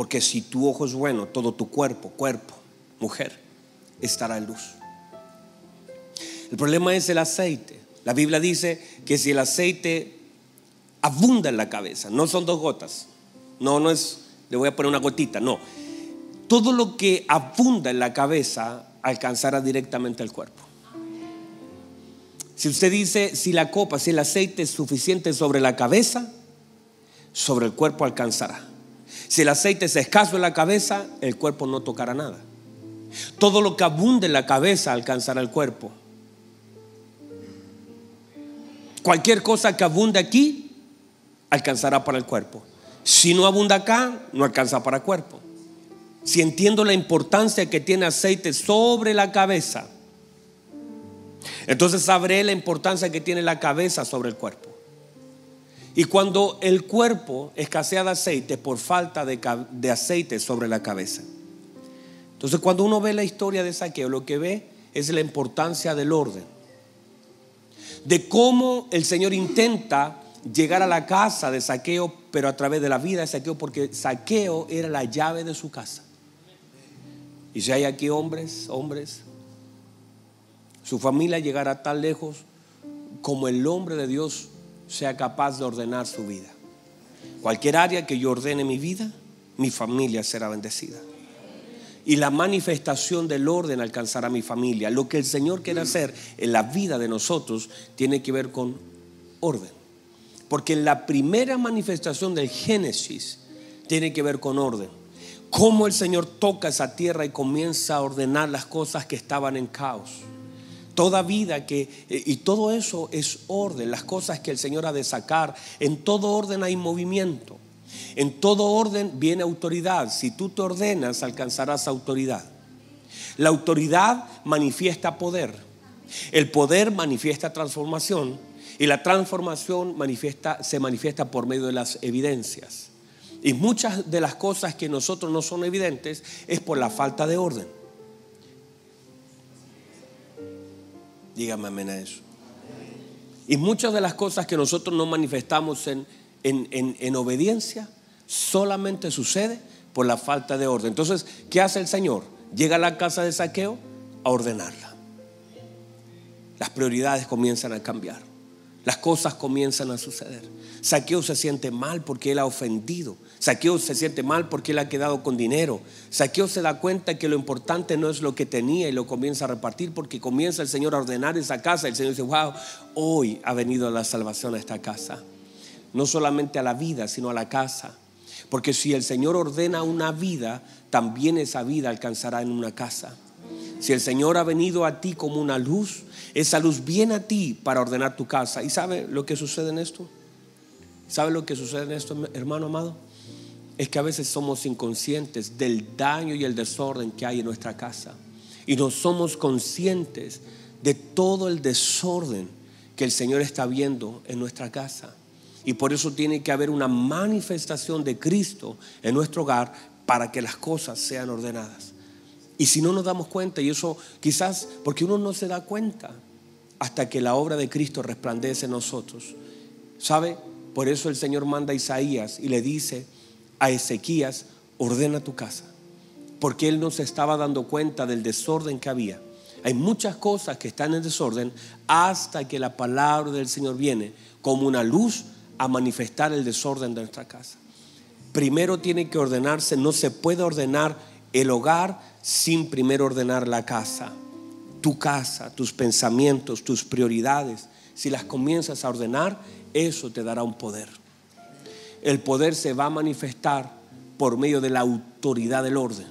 Speaker 1: Porque si tu ojo es bueno, todo tu cuerpo, cuerpo, mujer, estará en luz. El problema es el aceite. La Biblia dice que si el aceite abunda en la cabeza, no son dos gotas, no, no es, le voy a poner una gotita, no. Todo lo que abunda en la cabeza alcanzará directamente al cuerpo. Si usted dice, si la copa, si el aceite es suficiente sobre la cabeza, sobre el cuerpo alcanzará. Si el aceite es escaso en la cabeza, el cuerpo no tocará nada. Todo lo que abunde en la cabeza alcanzará el cuerpo. Cualquier cosa que abunde aquí, alcanzará para el cuerpo. Si no abunda acá, no alcanza para el cuerpo. Si entiendo la importancia que tiene aceite sobre la cabeza, entonces sabré la importancia que tiene la cabeza sobre el cuerpo. Y cuando el cuerpo escasea de aceite por falta de, aceite sobre la cabeza. Entonces cuando uno ve la historia de Saqueo, lo que ve es la importancia del orden. De cómo el Señor intenta llegar a la casa de Saqueo, pero a través de la vida de Saqueo, porque Saqueo era la llave de su casa. Y si hay aquí hombres, hombres, su familia llegará tan lejos como el hombre de Dios sea capaz de ordenar su vida. Cualquier área que yo ordene mi vida, mi familia será bendecida. Y la manifestación del orden alcanzará a mi familia. Lo que el Señor quiere hacer en la vida de nosotros tiene que ver con orden. Porque la primera manifestación del Génesis tiene que ver con orden. Cómo el Señor toca esa tierra y comienza a ordenar las cosas que estaban en caos. Toda vida que, eh, y todo eso es orden, las cosas que el Señor ha de sacar. En todo orden hay movimiento. En todo orden viene autoridad. Si tú te ordenas, alcanzarás autoridad. La autoridad manifiesta poder. El poder manifiesta transformación y la transformación manifiesta, se manifiesta por medio de las evidencias. Y muchas de las cosas que nosotros no son evidentes es por la falta de orden. Dígame amén a eso. Y muchas de las cosas que nosotros no manifestamos en, en, obediencia solamente sucede por la falta de orden. Entonces, ¿qué hace el Señor? Llega a la casa de saqueo a ordenarla. Las prioridades comienzan a cambiar las cosas comienzan a suceder. Saqueo se siente mal porque él ha ofendido. Saqueo se siente mal porque él ha quedado con dinero. Saqueo se da cuenta que lo importante no es lo que tenía y lo comienza a repartir porque comienza el Señor a ordenar esa casa. El Señor dice, wow, hoy ha venido la salvación a esta casa. No solamente a la vida, sino a la casa. Porque si el Señor ordena una vida, también esa vida alcanzará en una casa. Si el Señor ha venido a ti como una luz, esa luz viene a ti para ordenar tu casa. ¿Y sabe lo que sucede en esto? ¿Sabe lo que sucede en esto, hermano amado? Es que a veces somos inconscientes del daño y el desorden que hay en nuestra casa. Y no somos conscientes de todo el desorden que el Señor está viendo en nuestra casa. Y por eso tiene que haber una manifestación de Cristo en nuestro hogar para que las cosas sean ordenadas. Y si no nos damos cuenta, y eso quizás porque uno no se da cuenta hasta que la obra de Cristo resplandece en nosotros. ¿Sabe? Por eso el Señor manda a Isaías y le dice a Ezequías, ordena tu casa. Porque él no se estaba dando cuenta del desorden que había. Hay muchas cosas que están en desorden hasta que la palabra del Señor viene como una luz a manifestar el desorden de nuestra casa. Primero tiene que ordenarse, no se puede ordenar el hogar sin primero ordenar la casa. Tu casa, tus pensamientos, tus prioridades. Si las comienzas a ordenar, eso te dará un poder. El poder se va a manifestar por medio de la autoridad del orden.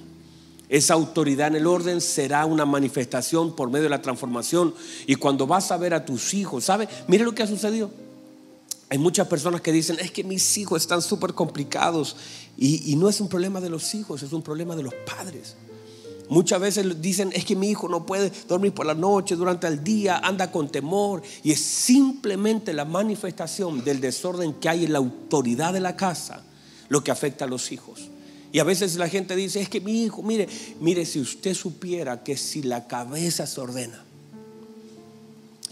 Speaker 1: Esa autoridad en el orden será una manifestación por medio de la transformación. Y cuando vas a ver a tus hijos, ¿sabe? Mire lo que ha sucedido. Hay muchas personas que dicen, es que mis hijos están súper complicados. Y, y, no es un problema de los hijos, es un problema de los padres. Muchas veces dicen, es que mi hijo no puede dormir por la noche, durante el día, anda con temor. Y es simplemente la manifestación del desorden que hay en la autoridad de la casa lo que afecta a los hijos. Y a veces la gente dice, es que mi hijo, mire, mire, si usted supiera que si la cabeza se ordena,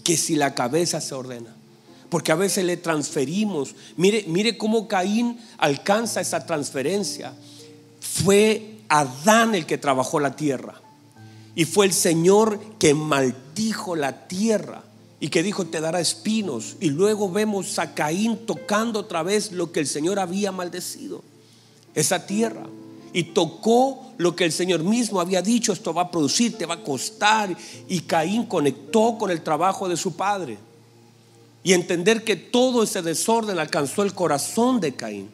Speaker 1: que si la cabeza se ordena, porque a veces le transferimos, mire, mire cómo Caín alcanza esa transferencia. Fue Adán el que trabajó la tierra. Y fue el Señor que maldijo la tierra y que dijo te dará espinos. Y luego vemos a Caín tocando otra vez lo que el Señor había maldecido, esa tierra. Y tocó lo que el Señor mismo había dicho, esto va a producir, te va a costar. Y Caín conectó con el trabajo de su padre. Y entender que todo ese desorden alcanzó el corazón de Caín.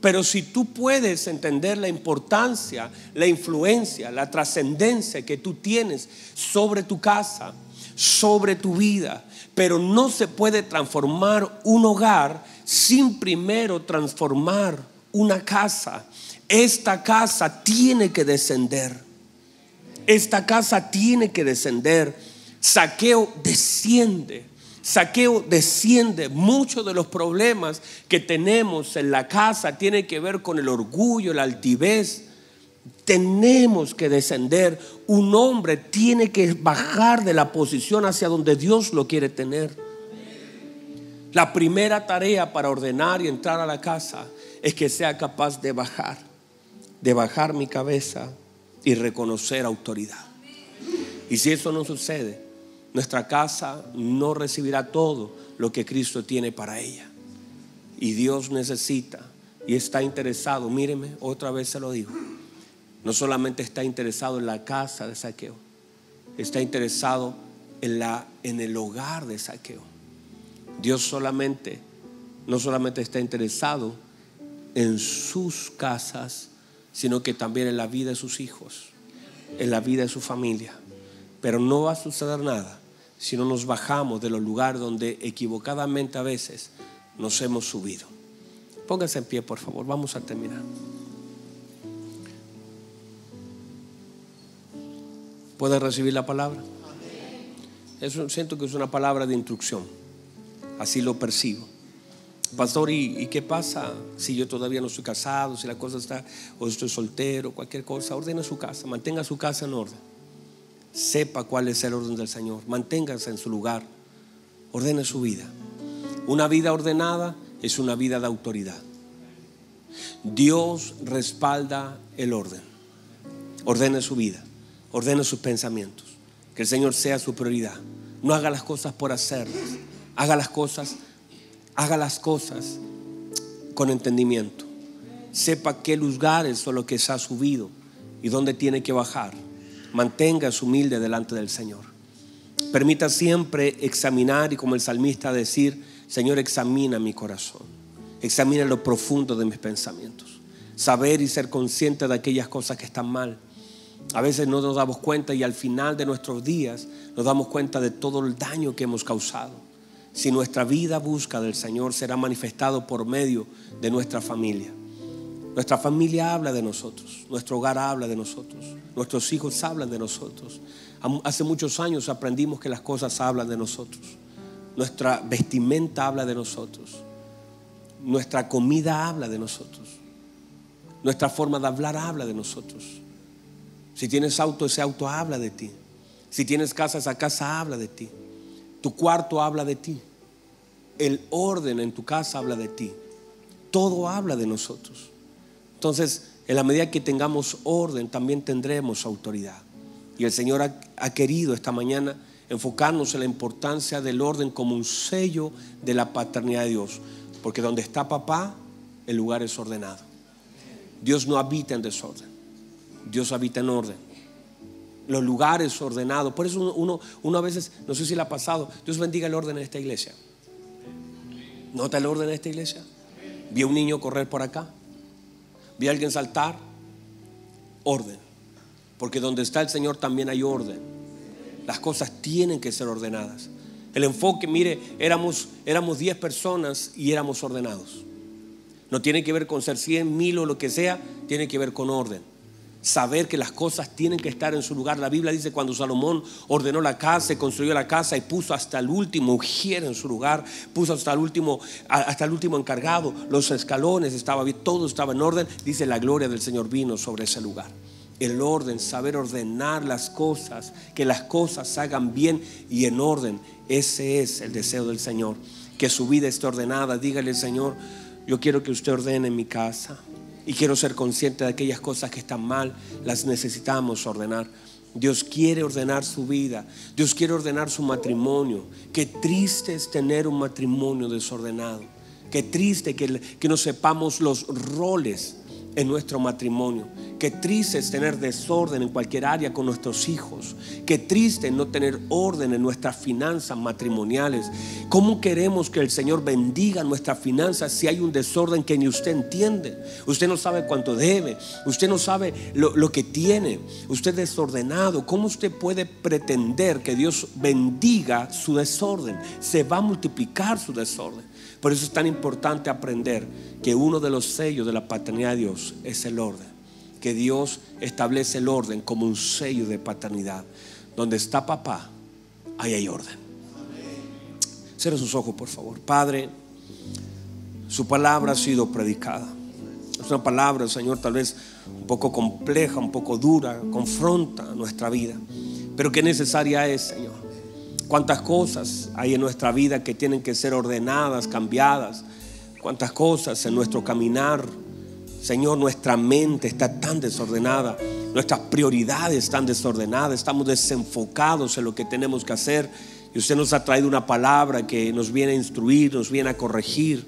Speaker 1: Pero si tú puedes entender la importancia, la influencia, la trascendencia que tú tienes sobre tu casa, sobre tu vida, pero no se puede transformar un hogar sin primero transformar una casa. Esta casa tiene que descender. Esta casa tiene que descender. Saqueo desciende. Saqueo desciende. Muchos de los problemas que tenemos en la casa tienen que ver con el orgullo, la altivez, tenemos que descender. Un hombre tiene que bajar de la posición hacia donde Dios lo quiere tener. La primera tarea para ordenar y entrar a la casa es que sea capaz de bajar, de bajar mi cabeza y reconocer autoridad. Y si eso no sucede, nuestra casa no recibirá todo lo que Cristo tiene para ella. Y Dios necesita y está interesado, míreme, otra vez se lo digo no solamente está interesado en la casa de saqueo, está interesado en, la, en el hogar de saqueo. Dios solamente, no solamente está interesado en sus casas, sino que también en la vida de sus hijos, en la vida de su familia. Pero no va a suceder nada si no nos bajamos de los lugares donde equivocadamente a veces nos hemos subido. Pónganse en pie, por favor, vamos a terminar. ¿Puede recibir la palabra? Eso siento que es una palabra de instrucción. Así lo percibo. Pastor, ¿y, qué pasa si yo todavía no estoy casado, si la cosa está, o estoy soltero, cualquier cosa? Ordene su casa, mantenga su casa en orden. Sepa cuál es el orden del Señor. Manténgase en su lugar. Ordene su vida. Una vida ordenada es una vida de autoridad. Dios respalda el orden. Ordene su vida ordene sus pensamientos. Que el Señor sea su prioridad. No haga las cosas por hacerlas. Haga las cosas, haga las cosas con entendimiento. Sepa qué lugares son los que se ha subido y dónde tiene que bajar. Manténgase humilde delante del Señor. Permita siempre examinar y como el salmista decir, Señor, examina mi corazón. Examina lo profundo de mis pensamientos. Saber y ser consciente de aquellas cosas que están mal a veces no nos damos cuenta y al final de nuestros días nos damos cuenta de todo el daño que hemos causado. Si nuestra vida busca del Señor será manifestado por medio de nuestra familia. Nuestra familia habla de nosotros, nuestro hogar habla de nosotros, nuestros hijos hablan de nosotros. Hace muchos años aprendimos que las cosas hablan de nosotros. Nuestra vestimenta habla de nosotros. Nuestra comida habla de nosotros. Nuestra forma de hablar habla de nosotros. Si tienes auto, ese auto habla de ti. Si tienes casa, esa casa habla de ti. Tu cuarto habla de ti. El orden en tu casa habla de ti. Todo habla de nosotros. Entonces, en la medida que tengamos orden, también tendremos autoridad. Y el Señor ha, querido esta mañana enfocarnos en la importancia del orden como un sello de la paternidad de Dios. Porque donde está papá, el lugar es ordenado. Dios no habita en desorden. Dios habita en orden. Los lugares ordenados. Por eso uno, uno a veces, no sé si le ha pasado, Dios bendiga el orden en esta iglesia. ¿Nota el orden en esta iglesia? Vi a un niño correr por acá. Vi a alguien saltar. Orden. Porque donde está el Señor también hay orden. Las cosas tienen que ser ordenadas. El enfoque, mire, éramos, éramos 10 personas y éramos ordenados. No tiene que ver con ser 100, mil o lo que sea, tiene que ver con orden. Saber que las cosas tienen que estar en su lugar. La Biblia dice cuando Salomón ordenó la casa y construyó la casa y puso hasta el último ujier en su lugar, puso hasta el último, hasta el último encargado, los escalones estaba bien, todo estaba en orden. Dice la gloria del Señor vino sobre ese lugar el orden, saber ordenar las cosas, que las cosas hagan bien y en orden. Ese es el deseo del Señor, que su vida esté ordenada. Dígale, Señor, yo quiero que usted ordene mi casa y quiero ser consciente de aquellas cosas que están mal, las necesitamos ordenar. Dios quiere ordenar su vida, Dios quiere ordenar su matrimonio. Qué triste es tener un matrimonio desordenado. Qué triste que, que no sepamos los roles en nuestro matrimonio. Qué triste es tener desorden en cualquier área con nuestros hijos. Qué triste no tener orden en nuestras finanzas matrimoniales. ¿Cómo queremos que el Señor bendiga nuestras finanzas si hay un desorden que ni usted entiende? Usted no sabe cuánto debe. Usted no sabe lo, lo que tiene. Usted es desordenado. ¿Cómo usted puede pretender que Dios bendiga su desorden? Se va a multiplicar su desorden. Por eso es tan importante aprender que uno de los sellos de la paternidad de Dios es el orden. Que Dios establece el orden como un sello de paternidad. Donde está papá, ahí hay orden. Cierra sus ojos, por favor. Padre, su palabra ha sido predicada. Es una palabra, Señor, tal vez un poco compleja, un poco dura, confronta nuestra vida. Pero qué necesaria es, Señor cuántas cosas hay en nuestra vida que tienen que ser ordenadas, cambiadas, cuántas cosas en nuestro caminar. Señor, nuestra mente está tan desordenada, nuestras prioridades están desordenadas, estamos desenfocados en lo que tenemos que hacer. Y usted nos ha traído una palabra que nos viene a instruir, nos viene a corregir,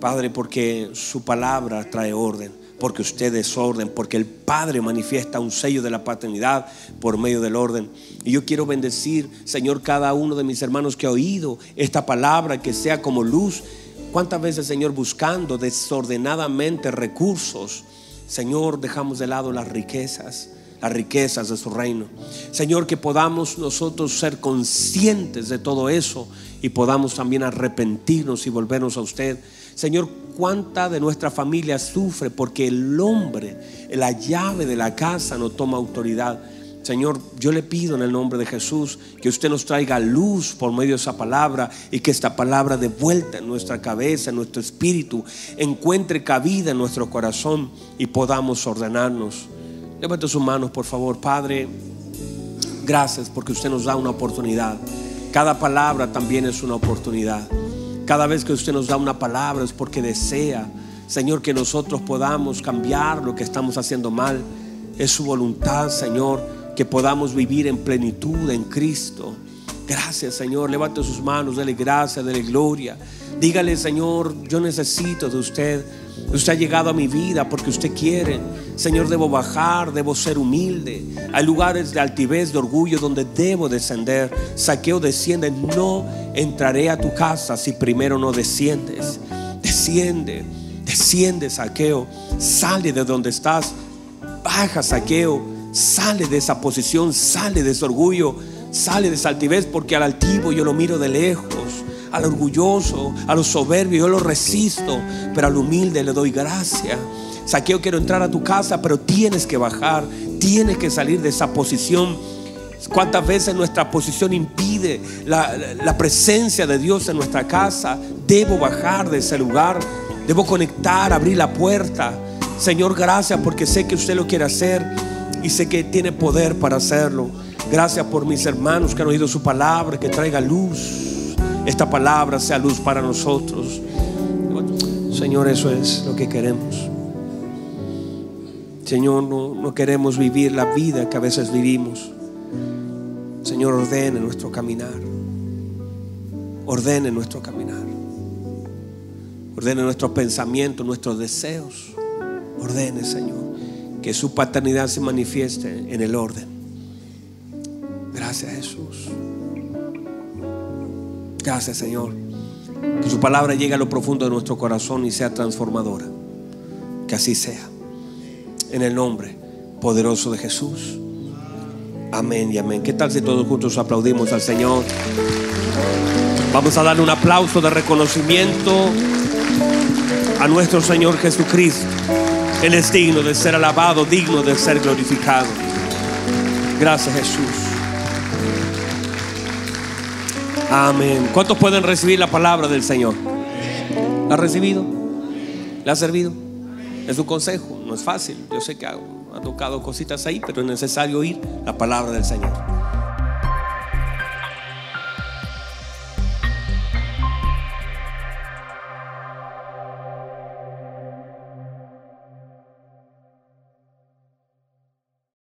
Speaker 1: Padre, porque su palabra trae orden porque usted es orden, porque el Padre manifiesta un sello de la paternidad por medio del orden. Y yo quiero bendecir, Señor, cada uno de mis hermanos que ha oído esta palabra, que sea como luz. ¿Cuántas veces, Señor, buscando desordenadamente recursos, Señor, dejamos de lado las riquezas? las riquezas de su reino. Señor, que podamos nosotros ser conscientes de todo eso y podamos también arrepentirnos y volvernos a usted. Señor, cuánta de nuestra familia sufre porque el hombre, la llave de la casa, no toma autoridad. Señor, yo le pido en el nombre de Jesús que usted nos traiga luz por medio de esa palabra y que esta palabra de vuelta en nuestra cabeza, en nuestro espíritu, encuentre cabida en nuestro corazón y podamos ordenarnos. Levante sus manos, por favor, Padre. Gracias porque usted nos da una oportunidad. Cada palabra también es una oportunidad. Cada vez que usted nos da una palabra es porque desea, Señor, que nosotros podamos cambiar lo que estamos haciendo mal. Es su voluntad, Señor, que podamos vivir en plenitud en Cristo. Gracias, Señor. Levante sus manos, dele gracia, dele gloria. Dígale, Señor, yo necesito de usted. Usted ha llegado a mi vida porque usted quiere. Señor, debo bajar, debo ser humilde. Hay lugares de altivez, de orgullo donde debo descender. Saqueo desciende. No entraré a tu casa si primero no desciendes. Desciende, desciende, saqueo. Sale de donde estás. Baja, saqueo. Sale de esa posición, sale de ese orgullo, sale de esa altivez porque al altivo yo lo miro de lejos al orgulloso, a los soberbios, yo lo resisto, pero al humilde le doy gracia. Saqueo, quiero entrar a tu casa, pero tienes que bajar, tienes que salir de esa posición. ¿Cuántas veces nuestra posición impide la, la, presencia de Dios en nuestra casa? Debo bajar de ese lugar, debo conectar, abrir la puerta. Señor, gracias porque sé que usted lo quiere hacer y sé que tiene poder para hacerlo. Gracias por mis hermanos que han oído su palabra, que traiga luz esta palabra sea luz para nosotros. Señor, eso es lo que queremos. Señor, no, queremos vivir la vida que a veces vivimos. Señor, ordene nuestro caminar. Ordene nuestro caminar. Ordene nuestros pensamientos, nuestros deseos. Ordene, Señor, que su paternidad se manifieste en el orden. Gracias, Jesús. Gracias, Señor. Que su palabra llegue a lo profundo de nuestro corazón y sea transformadora. Que así sea. En el nombre poderoso de Jesús. Amén y amén. ¿Qué tal si todos juntos aplaudimos al Señor? Vamos a darle un aplauso de reconocimiento a nuestro Señor Jesucristo. Él es digno de ser alabado, digno de ser glorificado. Gracias Jesús. Amén. ¿Cuántos pueden recibir la palabra del Señor? ¿La ha recibido? ¿Le ha servido? Es un consejo, no es fácil. Yo sé que ha tocado cositas ahí, pero es necesario oír la palabra del Señor.